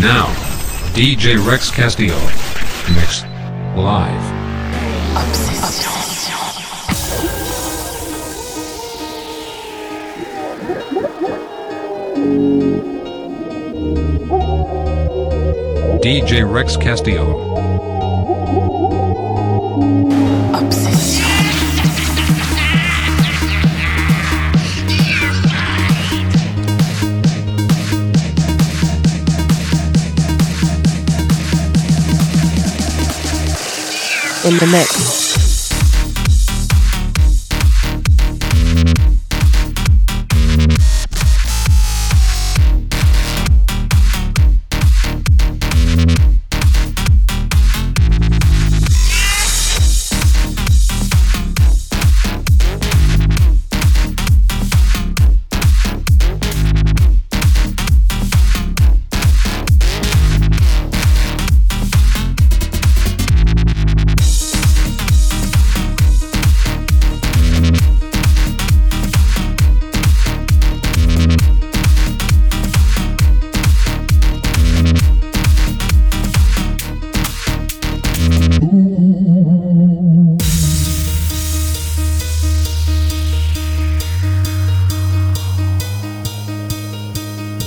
Now, DJ Rex Castillo. Mixed. Live. DJ Rex Castillo. In the mix.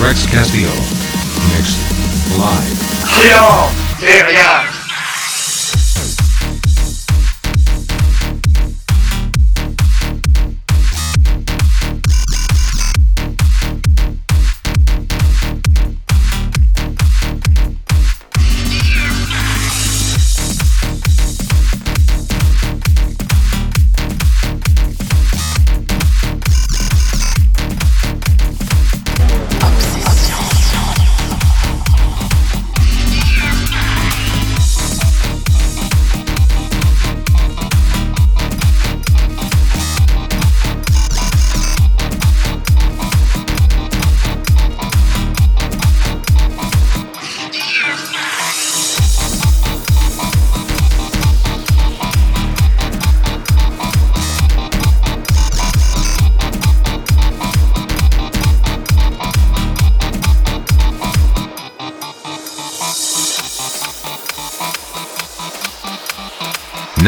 Rex Castillo. Mixed. Live. Silence Derrière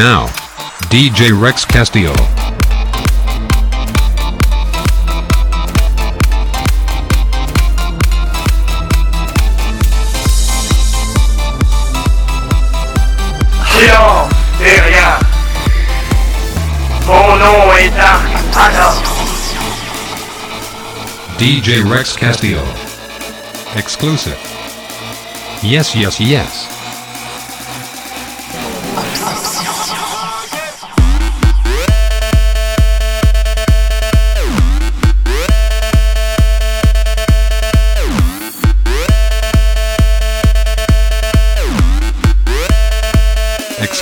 Now, DJ Rex Castillo. DJ Rex Castillo. Exclusive. Yes, yes, yes.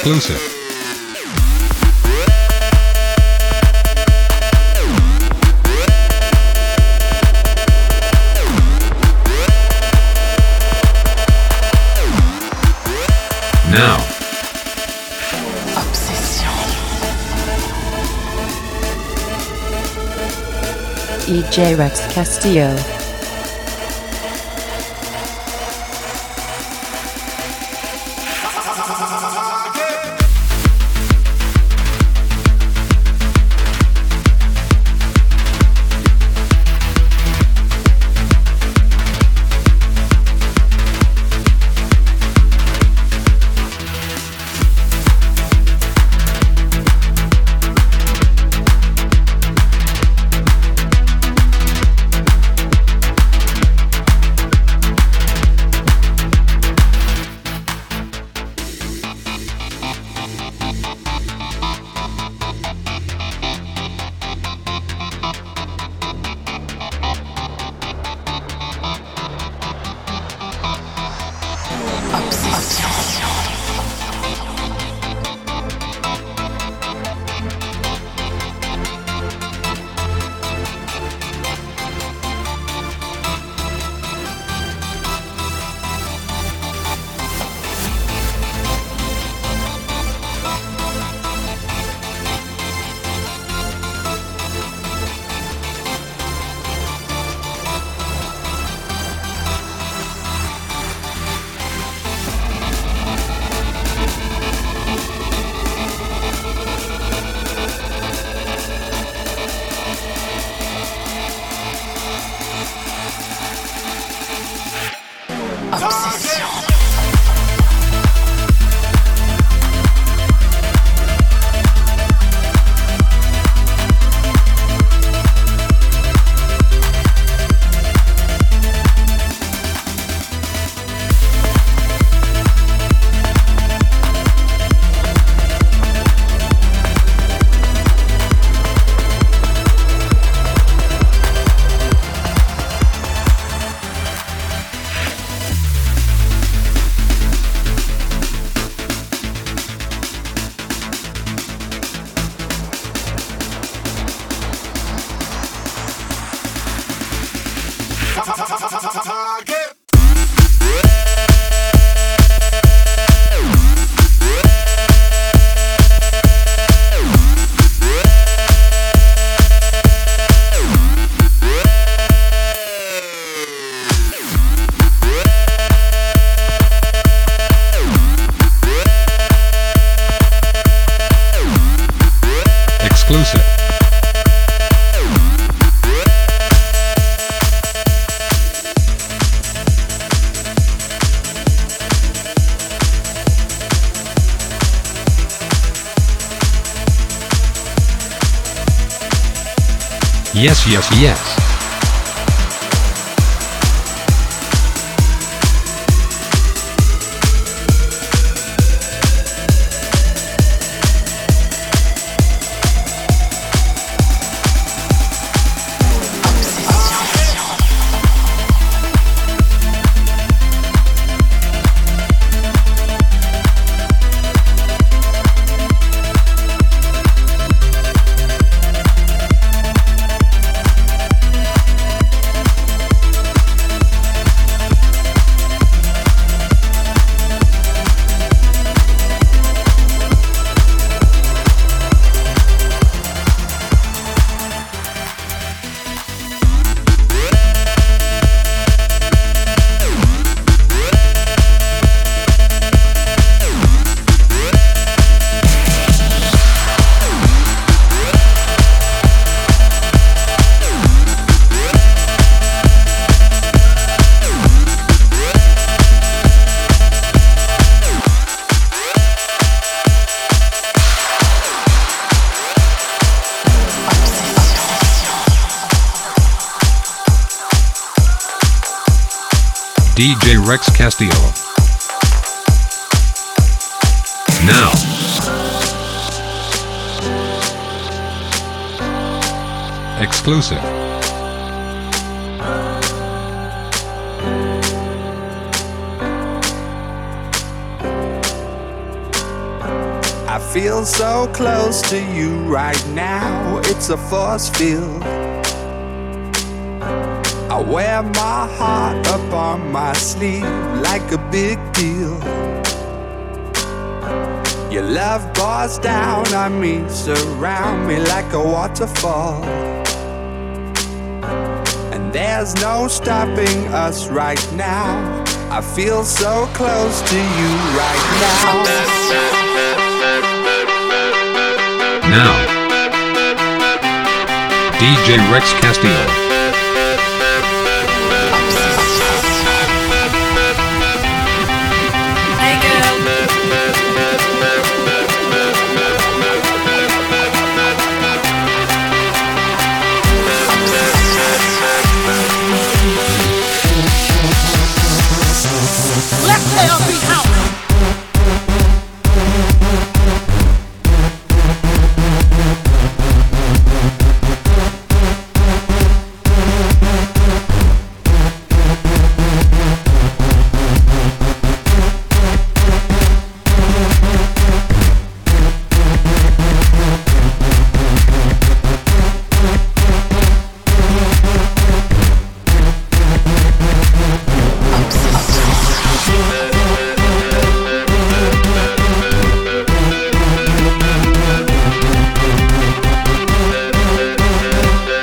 Exclusive. Now, Obsession. DJ Rex Castillo. Yes, yes, yes. Castillo. Now. Exclusive. I feel so close to you right now, it's a force field. Wear my heart up on my sleeve like a big deal. Your love pours down on me, surround me like a waterfall. And there's no stopping us right now. I feel so close to you right now. Now. DJ Rex Castillo.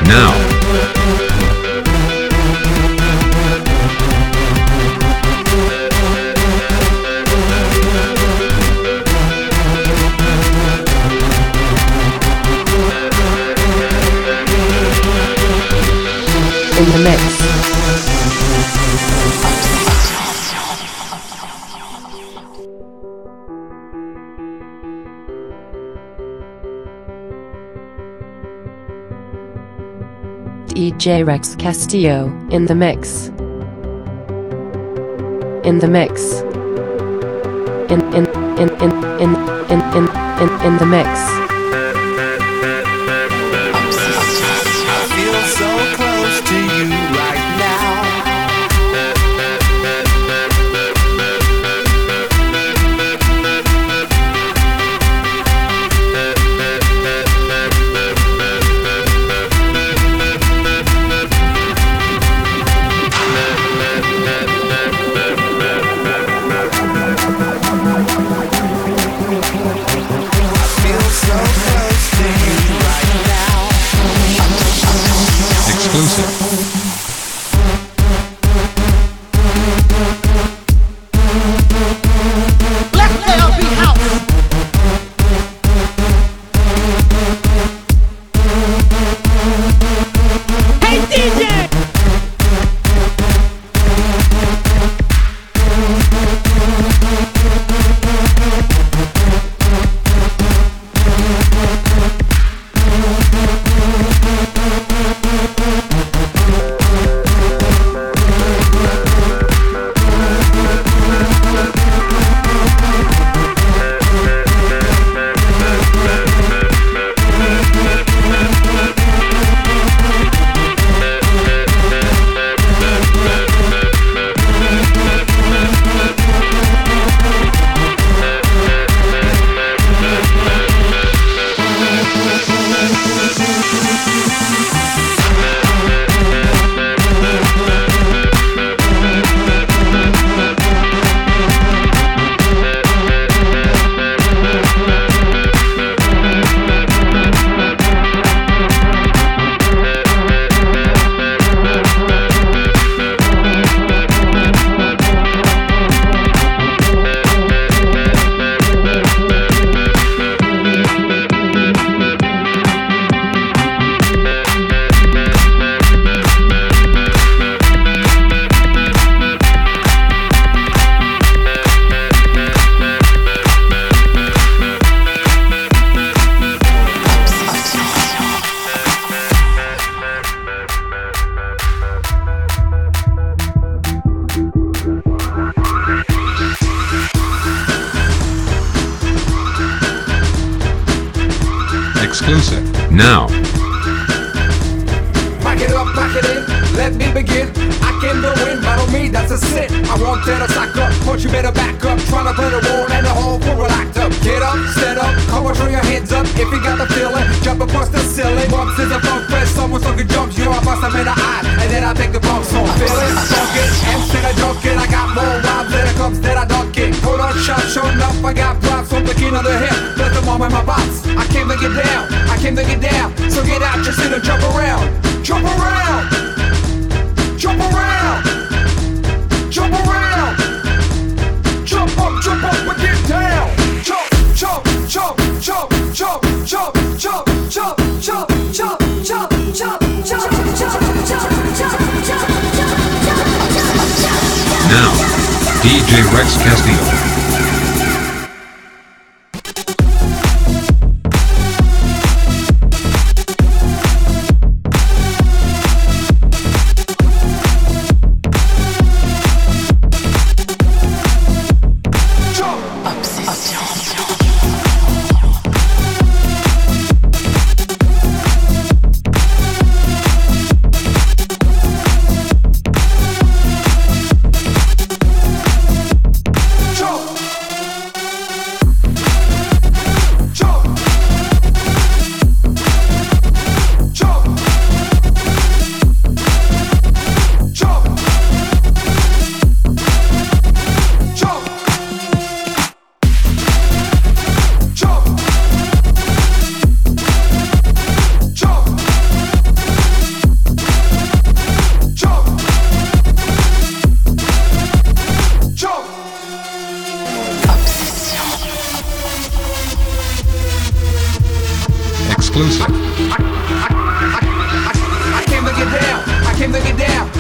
Now. DJ Rex Castillo in the mix. In the mix. In in in in in in in in, in the mix. DJ Rex Castillo.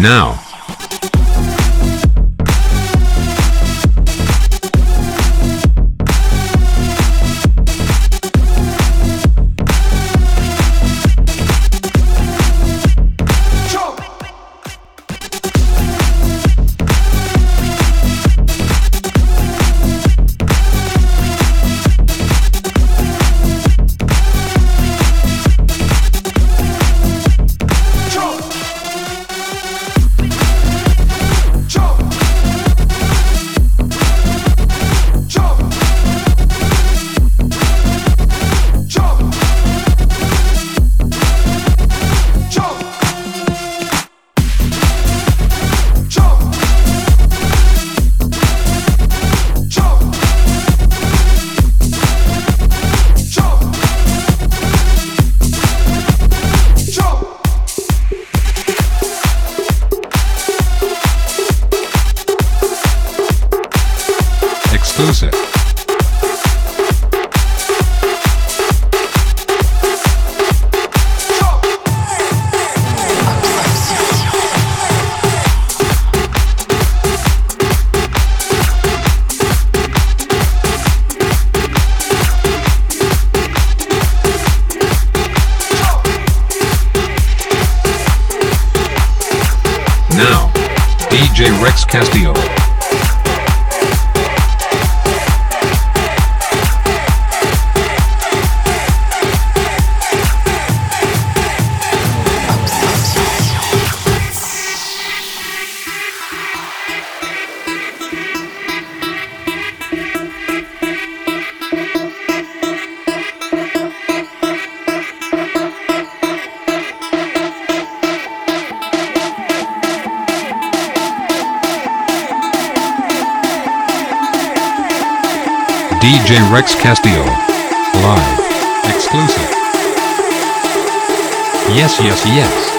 Now. DJ Rex Castillo. Live. Exclusive. Yes, yes, yes.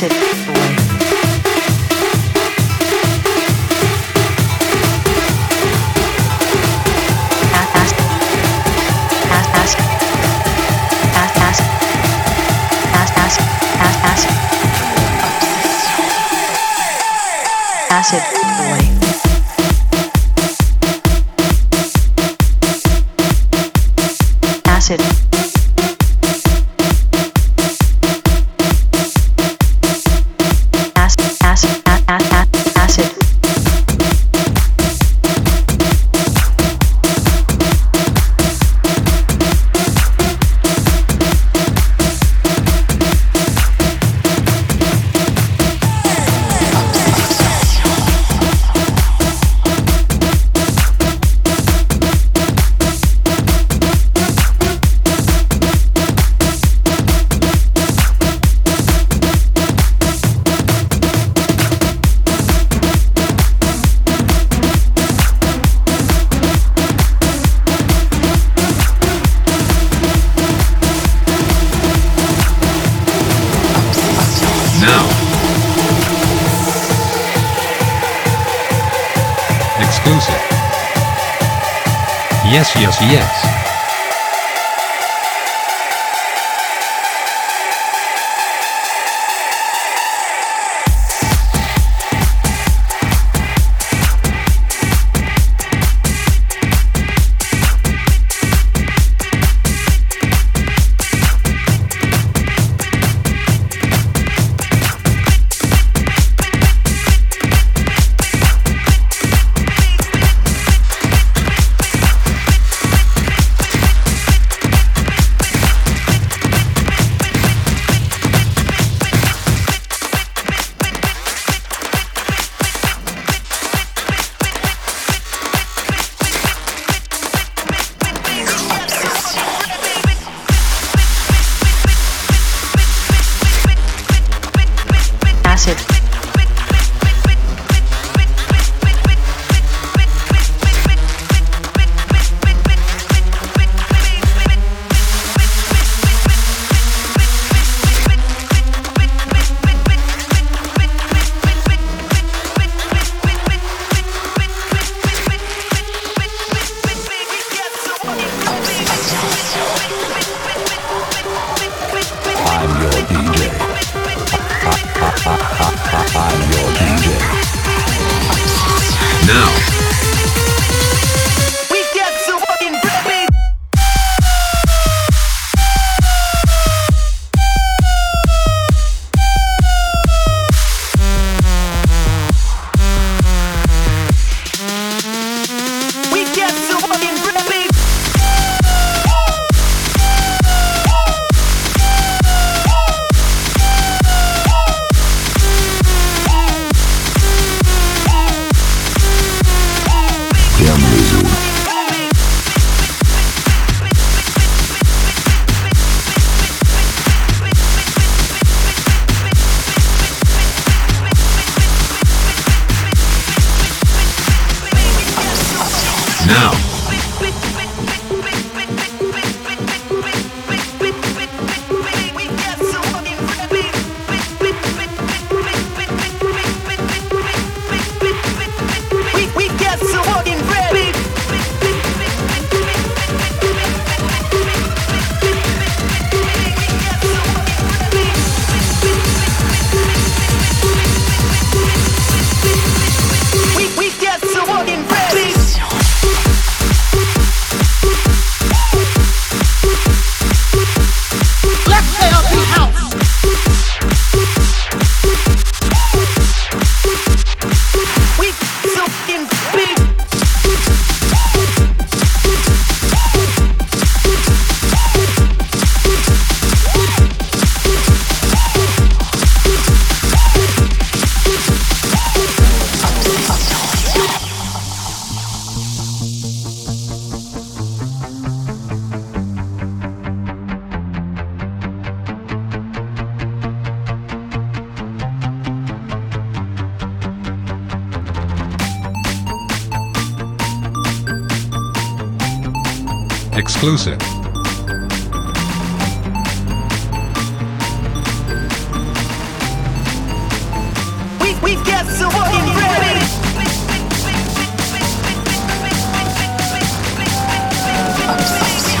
massive. Yes, yes, yes.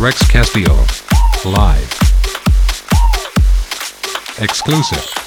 Rex Castillo. Live. Exclusive.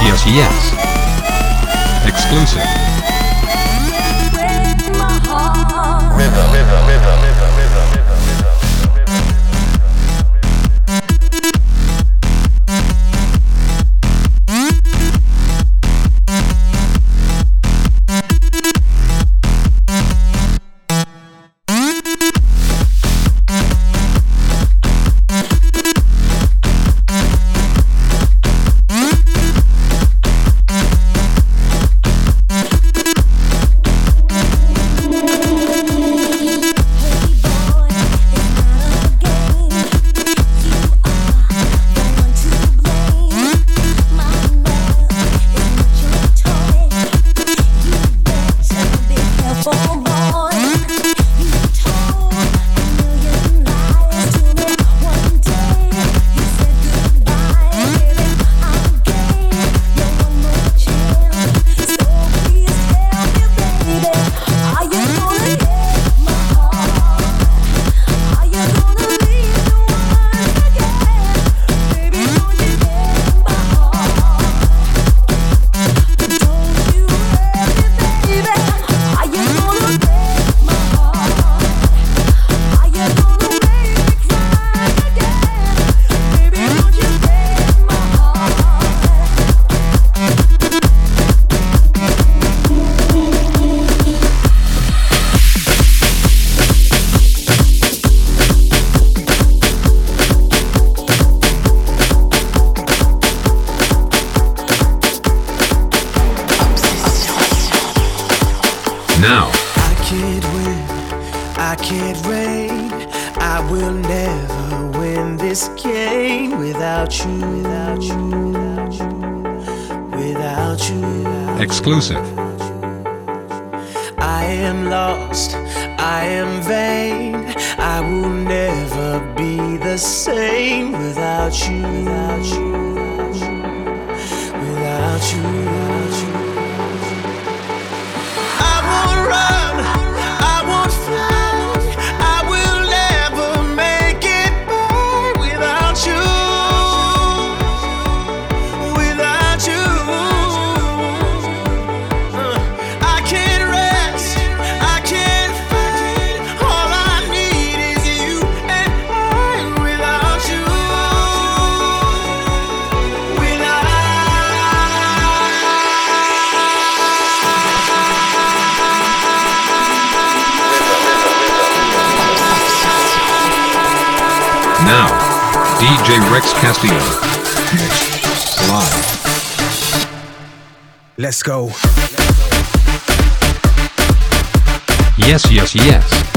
Yes, yes, yes. Exclusive. Castillo. Live. Let's go. Yes, yes, yes.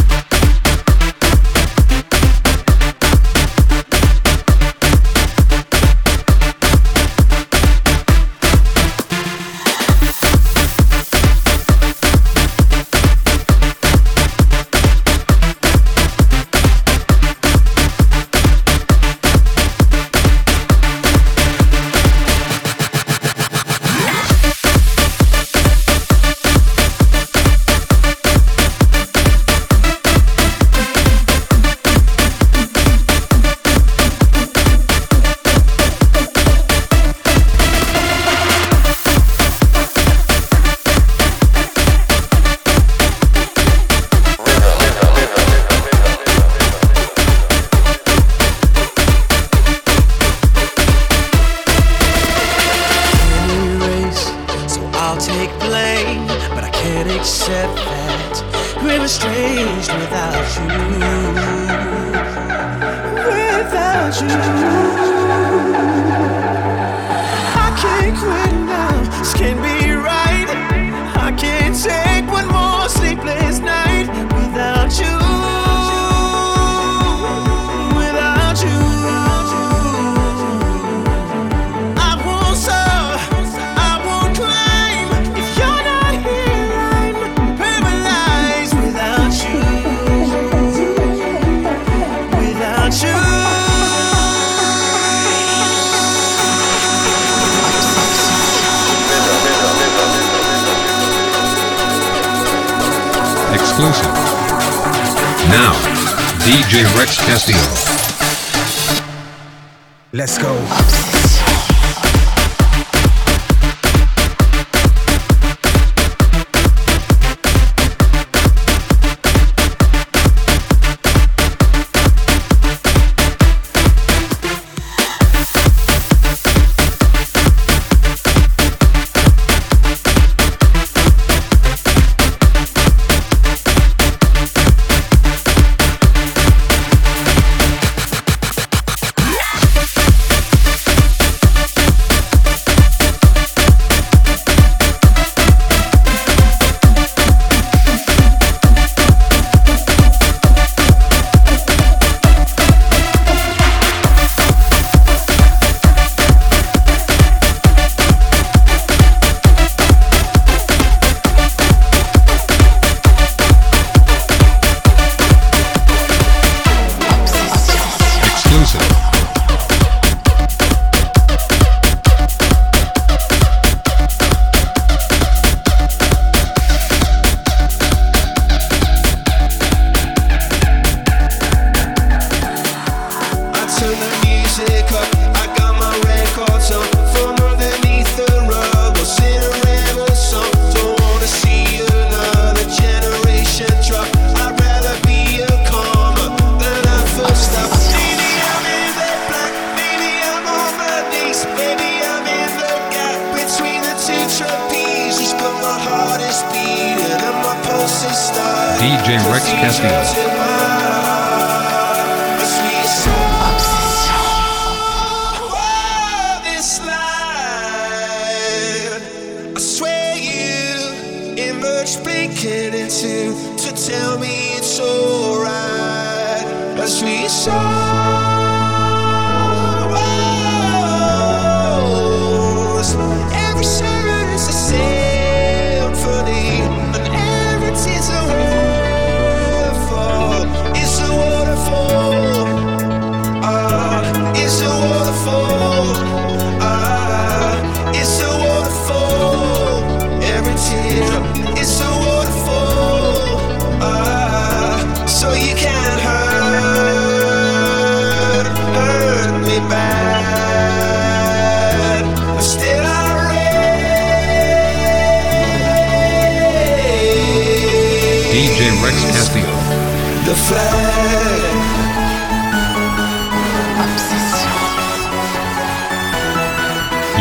DJ Rex Castillo.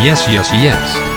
Yes, yes, yes.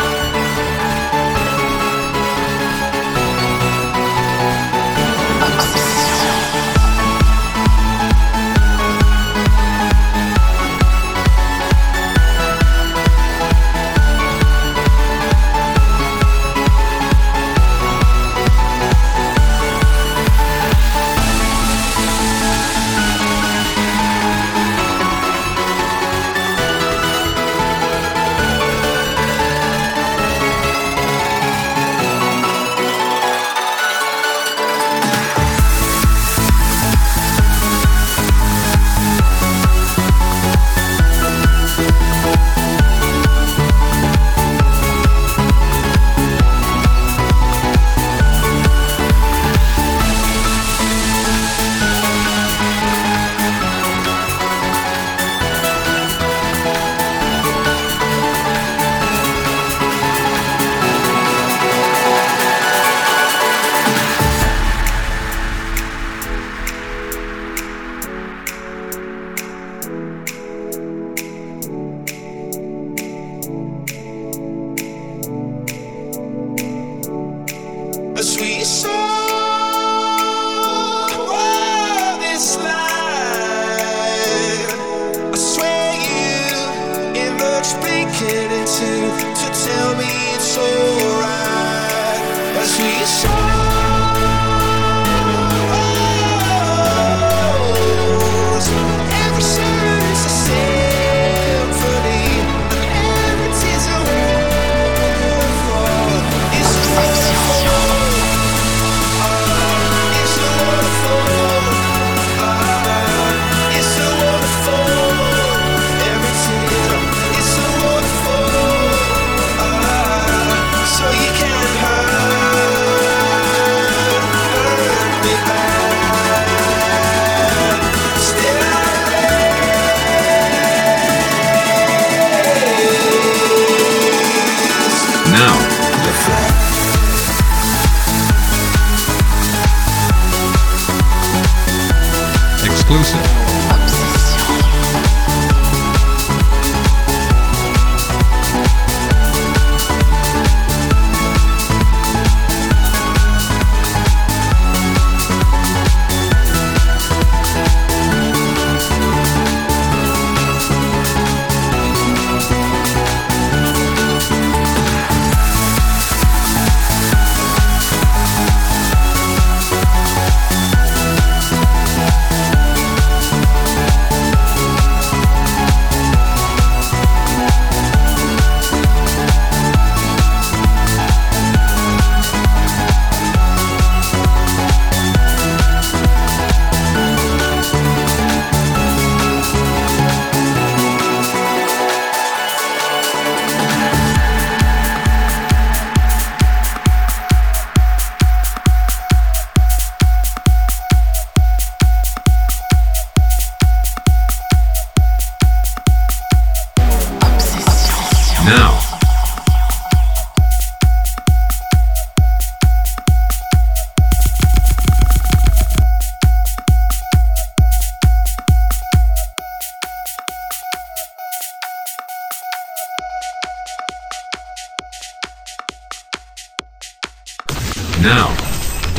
A sweet song of this life. I swear you into to tell me it's alright. A sweet song.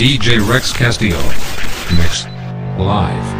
DJ Rex Castillo. Mix. Live.